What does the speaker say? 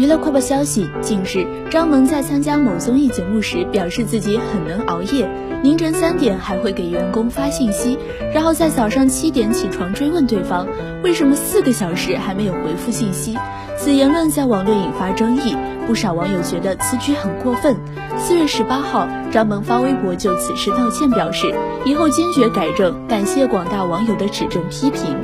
娱乐快报消息近日张萌在参加某综艺节目时表示自己很能熬夜凌晨三点还会给员工发信息。然后在早上七点起床追问对方为什么四个小时还没有回复信息？此言论在网络引发争议不少网友觉得此举很过分。四月十八号张萌发微博就此事道歉表示以后坚决改正感谢广大网友的指正批评。